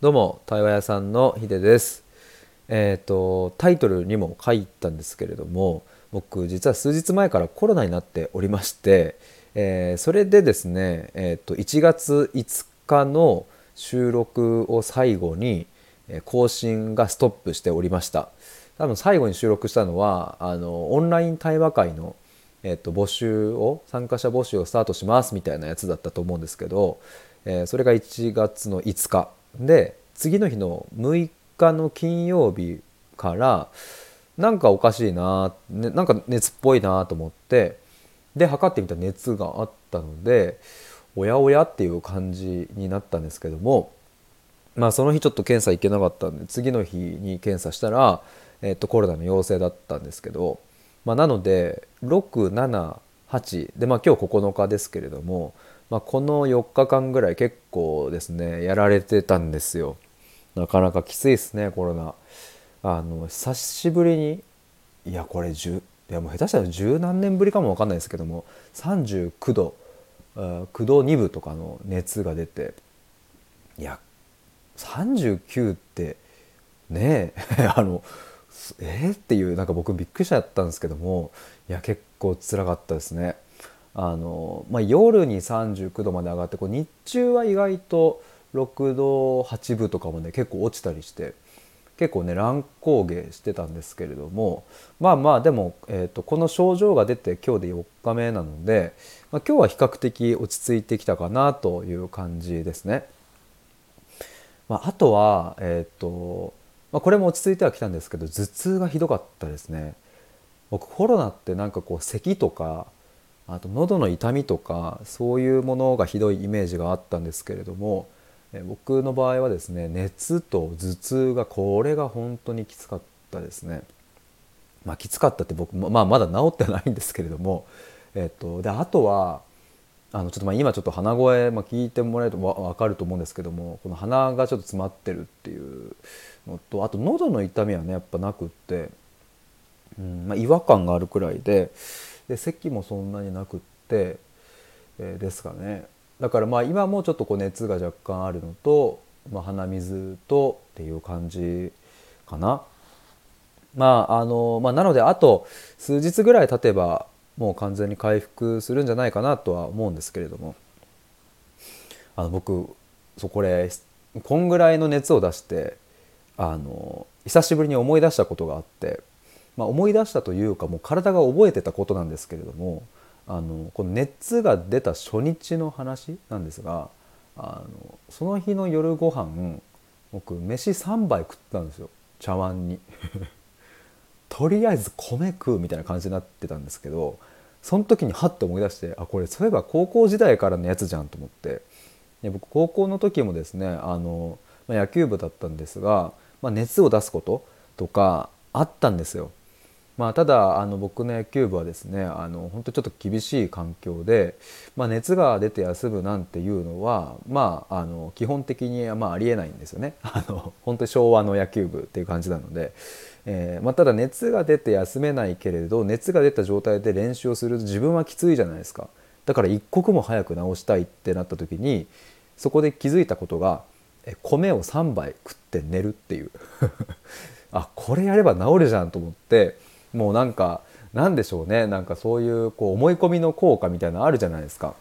どうも対話屋さんのヒデです。えっ、とタイトルにも書いたんですけれども僕実は数日前からコロナになっておりまして、えーそれでですねえっ、と1月5日の収録を最後にえー更新がストップしておりました。多分最後に収録したのはあのオンライン対話会のえっと、募集を参加者募集をスタートしますみたいなやつだったと思うんですけど、えーそれが1月の5日。で次の日の6日の金曜日からなんかおかしいな、ね、なんか熱っぽいなと思ってで測ってみたら熱があったのでおやおやっていう感じになったんですけどもまあその日ちょっと検査行けなかったんで次の日に検査したら、えっと、コロナの陽性だったんですけど、まあ、なので678でまあ今日9日ですけれども、まあ、この4日間ぐらい結構ですねやられてたんですよなかなかきついですねコロナあの久しぶりにいやこれ10いやもう下手したら十何年ぶりかもわかんないですけども39度9度2分とかの熱が出ていや39ってねえ あのえー、っていうなんか僕びっくりしちゃったんですけどもいや結構辛かったですね。あのまあ、夜に39度まで上がってこう日中は意外と6度8分とかもね結構落ちたりして結構ね乱高下してたんですけれどもまあまあでも、えー、とこの症状が出て今日で4日目なので、まあ、今日は比較的落ち着いてきたかなという感じですね。まあ、あとは、えーとまあ、これも落ち着いてはきたんですけど頭痛がひどかったですね。僕コロナってなんかこう咳とかあと喉の痛みとかそういうものがひどいイメージがあったんですけれども僕の場合はですね熱と頭痛がこれが本当にきつかったですね。まあ、きつかったって僕も、まあ、まだ治ってないんですけれども、えっと、であとはあのちょっとまあ今ちょっと鼻声、まあ、聞いてもらえると分かると思うんですけどもこの鼻がちょっと詰まってるっていうのとあと喉の痛みはねやっぱなくって、うんまあ、違和感があるくらいでで咳もそんなになくって、えーですかね。だからまあ今もちょっとこう熱が若干あるのと、まあ、鼻水とっていう感じかな。まああのまあ、なのであと数日ぐらい経てばもう完全に回復するんじゃないかなとは思うんですけれども。あの僕そこれこんぐらいの熱を出してあの久しぶりに思い出したことがあって、まあ、思い出したというかもう体が覚えてたことなんですけれどもあのこの熱が出た初日の話なんですがあのその日の夜ご飯僕飯3杯食ったんですよ茶碗に。とりあえず米食うみたいな感じになってたんですけどその時にハッと思い出してあこれそういえば高校時代からのやつじゃんと思ってで僕高校の時もですねあの、まあ野球部だったんですが、まあ、熱を出すこととかあったんですよ。まあ、ただあの僕の野球部はですねあの本当ちょっと厳しい環境で、まあ、熱が出て休むなんていうのは、まあ、あの基本的にはまあありえないんですよね。あの本当に昭和の野球部っていう感じなので、えーまあ、ただ熱が出て休めないけれど熱が出た状態で練習をすると自分はきついじゃないですか。だから一刻も早く治したいってなった時にそこで気づいたことが米を3杯食って寝るっていう。あこれやれば治るじゃんと思ってもうなんかなんでしょうね。なんかそういうこう思い込みの効果みたいなのあるじゃないですか。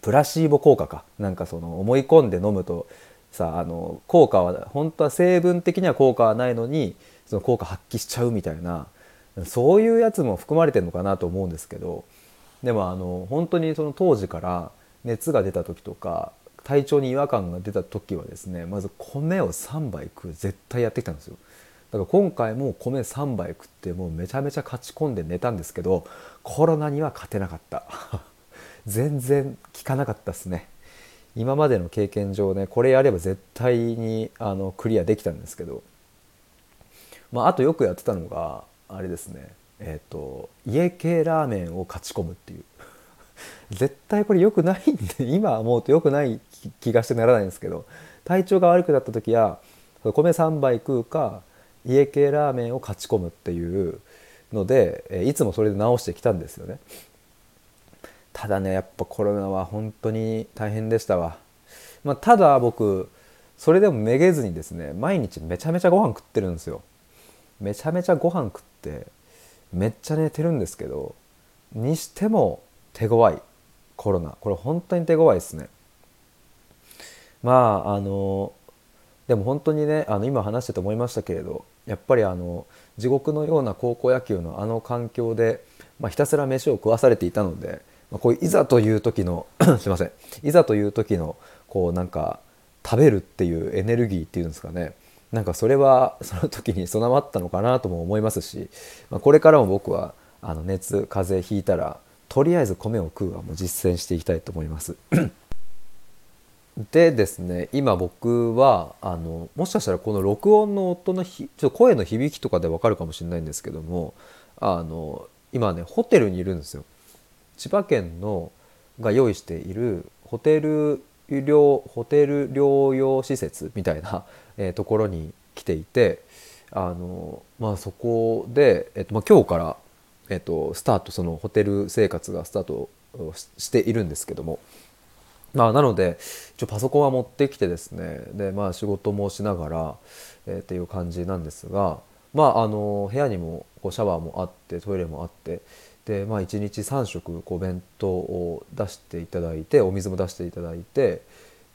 プラシーボ効果か。なんかその思い込んで飲むとさあの効果は本当は成分的には効果はないのにその効果発揮しちゃうみたいなそういうやつも含まれてるのかなと思うんですけどでもあの本当にその当時から熱が出た時とか体調に違和感が出た時はですねまず米を3杯食う絶対やってきたんですよ。だから今回も米3杯食ってもうめちゃめちゃ勝ち込んで寝たんですけどコロナには勝てなかった。全然効かなかったですね。今までの経験上ねこれやれば絶対にあのクリアできたんですけど。まあ、あとよくやってたのがあれですね。えっ、と家系ラーメンを勝ち込むっていう。絶対これ良くないんで今思うと良くない気気がしてならないんですけど体調が悪くなった時は米3杯食うか家系ラーメンを勝ち込むっていうのでいつもそれで直してきたんですよね。ただねやっぱコロナは本当に大変でしたわ、まあ、ただ僕それでもめげずにですね毎日めちゃめちゃご飯食ってるんですよ。めちゃめちゃご飯食ってめっちゃ寝てるんですけどにしても手強いコロナ。これ本当に手強いですね。まああのでも本当にねあの今話してて思いましたけれどやっぱりあの地獄のような高校野球のあの環境で、まあ、ひたすら飯を食わされていたので、まあ、こういう いざという時のすいませんいざという時のこうなんか食べるっていうエネルギーっていうんですかねなんかそれはその時に備わったのかなとも思いますし、まあ、これからも僕はあの熱風邪ひいたらとりあえず米を食うはもう実践していきたいと思います。でですね今僕はあのもしかしたらこの録音の音のひちょっと声の響きとかでわかるかもしれないんですけどもあの今ねホテルにいるんですよ。千葉県のが用意しているホテル療ホテル療養施設みたいな、えー、ところに来ていてあの、まあ、そこで、えーとまあ、今日から、えーと、スタートそのホテル生活がスタートしているんですけども。まあ、なので一応パソコンは持ってきてですね。で、まあ、仕事もしながら、えー、っていう感じなんですが、まあ、あの部屋にもこうシャワーもあってトイレもあってで、まあ、1日3食こう弁当を出していただいてお水も出していただいて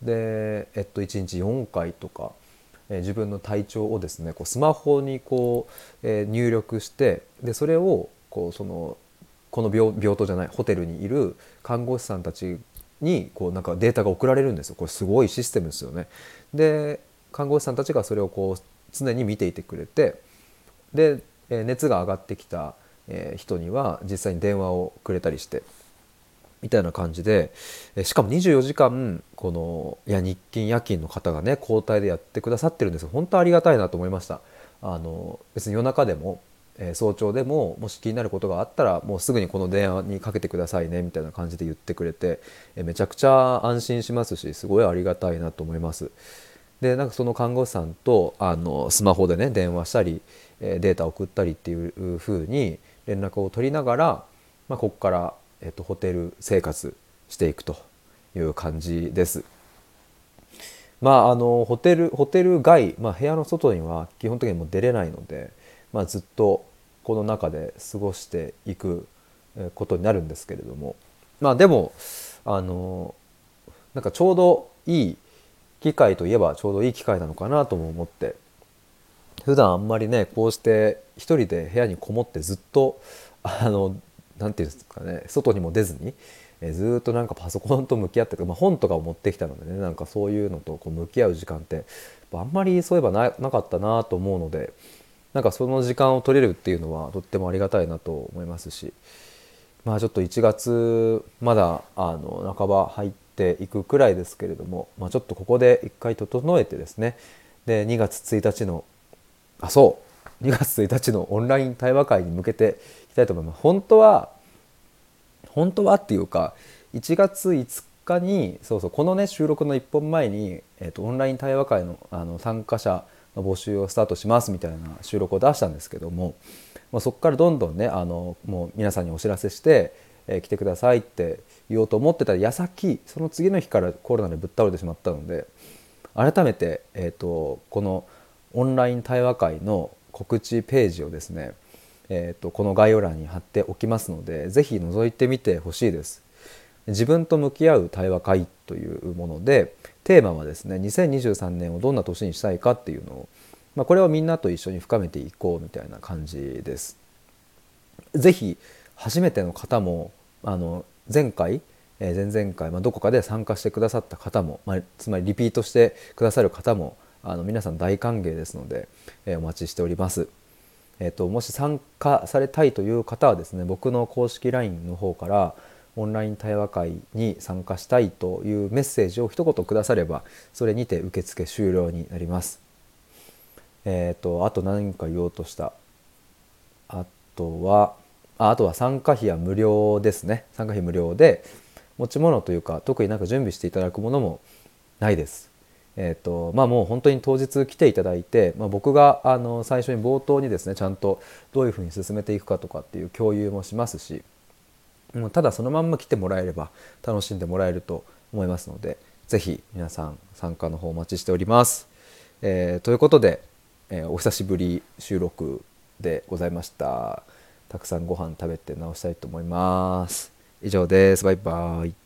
で、えっと、1日4回とか、え、自分の体調をですねこうスマホにこう、えー、入力してでそれをこうそのこの病病棟じゃないホテルにいる看護師さんたちにこうなんかデータが送られるんですよ。これすごいシステムですよね。で看護師さんたちがそれをこう常に見ていてくれてで、熱が上がってきた人には実際に電話をくれたりしてみたいな感じでしかも24時間このいや日勤夜勤の方がね交代でやってくださってるんです本当ありがたいなと思いました。あの別に夜中でも、え早朝でももし気になることがあったらもうすぐにこの電話にかけてくださいねみたいな感じで言ってくれて、えめちゃくちゃ安心しますしすごいありがたいなと思いますでなんかその看護師さんとあのスマホでね電話したりえデータ送ったりっていう風に連絡を取りながら、まあ、ここから、えっと、ホテル生活していくという感じです。まあ、あのホテルホテル外、まあ、部屋の外には基本的にも出れないので、まあ、ずっとこの中で過ごしていくことになるんですけれども。まあでもあのなんかちょうどいい機会といえばちょうどいい機会なのかなとも思って。普段あんまりねこうして一人で部屋にこもってずっとあの何て言うんですかね外にも出ずに、えずっとなんかパソコンと向き合ってまあ、本とかを持ってきたのでねなんかそういうのとこう向き合う時間ってあんまりそういえばななかったなと思うのでなんかその時間を取れるっていうのはとってもありがたいなと思いますしまあちょっと1月まだあの半ば入っていくくらいですけれども、まあ、ちょっとここで一回整えてですね。で2月1日のあそう。2月1日のオンライン対話会に向けていきたいと思います。本当は本当はっていうか1月5日にそうそうこのね収録の1本前に、えーと、オンライン対話会のあの参加者募集をスタートしますみたいな収録を出したんですけども、まあ、そこからどんどんねあのもう皆さんにお知らせして、えー、来てくださいって言おうと思ってた矢先その次の日からコロナでぶっ倒れてしまったので改めて、えーとこの「オンライン対話会の告知ページをですね、えーと、この概要欄に貼っておきますので是非覗いてみてほしいです。自分と向き合う対話会というものでテーマはですね2023年をどんな年にしたいかっていうのを、まあ、これをみんなと一緒に深めていこうみたいな感じです。是非初めての方もあの前回、前々回、まあ、どこかで参加してくださった方も、まあ、つまりリピートしてくださる方もあの皆さん大歓迎ですので、えー、お待ちしております。えーと、もし参加されたいという方はですね僕の公式 LINE の方からオンライン対話会に参加したいというメッセージを一言くださればそれにて受付終了になります。えっ、ー、とあと何か言おうとした。あとはああとは参加費は無料ですね。参加費無料で持ち物というか特になんか準備していただくものもないです。えーとまあ、もう本当に当日来ていただいて、まあ、僕があの最初に冒頭にですねちゃんとどういうふうに進めていくかとかっていう共有もしますしもうただそのまんま来てもらえれば楽しんでもらえると思いますのでぜひ皆さん参加の方お待ちしております。えーということで、えーお久しぶり収録でございました。たくさんご飯食べて直したいと思います。以上です。バイバイ。